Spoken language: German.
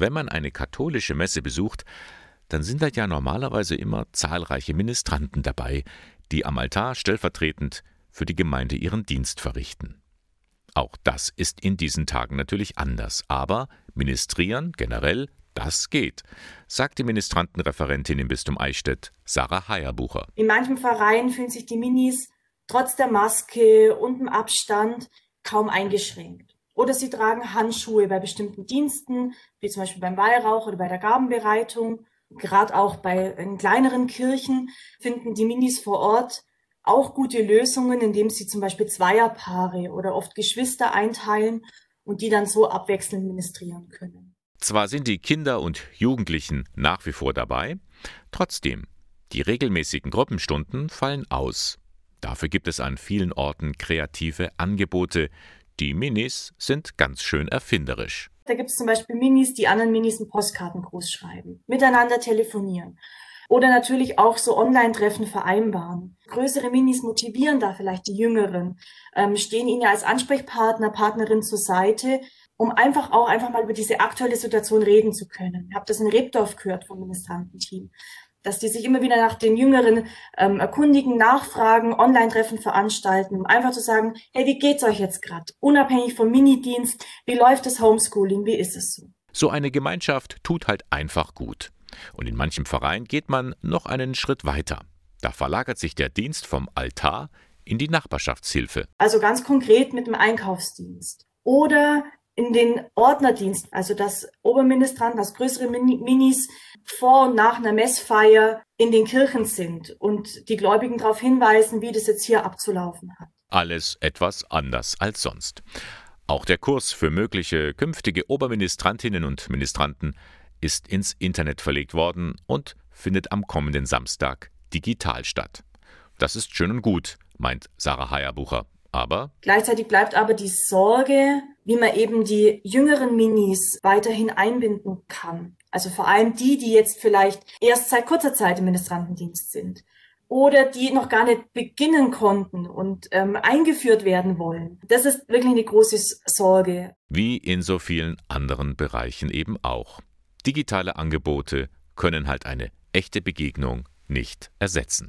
Wenn man eine katholische Messe besucht, dann sind da ja normalerweise immer zahlreiche Ministranten dabei, die am Altar stellvertretend für die Gemeinde ihren Dienst verrichten. Auch das ist in diesen Tagen natürlich anders, aber ministrieren generell, das geht, sagt die Ministrantenreferentin im Bistum Eichstätt, Sarah Heierbucher. In manchen Vereinen fühlen sich die Minis trotz der Maske und dem Abstand kaum eingeschränkt. Oder sie tragen Handschuhe bei bestimmten Diensten, wie zum Beispiel beim Weihrauch oder bei der Gabenbereitung. Gerade auch bei kleineren Kirchen finden die Minis vor Ort auch gute Lösungen, indem sie zum Beispiel Zweierpaare oder oft Geschwister einteilen und die dann so abwechselnd ministrieren können. Zwar sind die Kinder und Jugendlichen nach wie vor dabei, trotzdem, die regelmäßigen Gruppenstunden fallen aus. Dafür gibt es an vielen Orten kreative Angebote. Die Minis sind ganz schön erfinderisch. Da gibt es zum Beispiel Minis, die anderen Minis einen Postkartengruß schreiben, miteinander telefonieren oder natürlich auch so Online-Treffen vereinbaren. Größere Minis motivieren da vielleicht die Jüngeren, ähm, stehen ihnen ja als Ansprechpartner, Partnerin zur Seite, um einfach auch einfach mal über diese aktuelle Situation reden zu können. Ich habe das in Rebdorf gehört vom Ministrantenteam, dass die sich immer wieder nach den Jüngeren ähm, erkundigen, nachfragen, Online-Treffen veranstalten, um einfach zu sagen, hey, wie geht's euch jetzt gerade? Unabhängig vom Minidienst, wie läuft das Homeschooling, wie ist es so? So eine Gemeinschaft tut halt einfach gut. Und in manchem Verein geht man noch einen Schritt weiter. Da verlagert sich der Dienst vom Altar in die Nachbarschaftshilfe. Also ganz konkret mit dem Einkaufsdienst. Oder in den Ordnerdienst, also das Oberministrant, das größere Minis vor und nach einer Messfeier in den Kirchen sind und die Gläubigen darauf hinweisen, wie das jetzt hier abzulaufen hat. Alles etwas anders als sonst. Auch der Kurs für mögliche künftige Oberministrantinnen und Ministranten ist ins Internet verlegt worden und findet am kommenden Samstag digital statt. Das ist schön und gut, meint Sarah Heierbucher. Aber gleichzeitig bleibt aber die Sorge, wie man eben die jüngeren Minis weiterhin einbinden kann. Also vor allem die, die jetzt vielleicht erst seit kurzer Zeit im Ministrantendienst sind oder die noch gar nicht beginnen konnten und ähm, eingeführt werden wollen. Das ist wirklich eine große Sorge. Wie in so vielen anderen Bereichen eben auch. Digitale Angebote können halt eine echte Begegnung nicht ersetzen.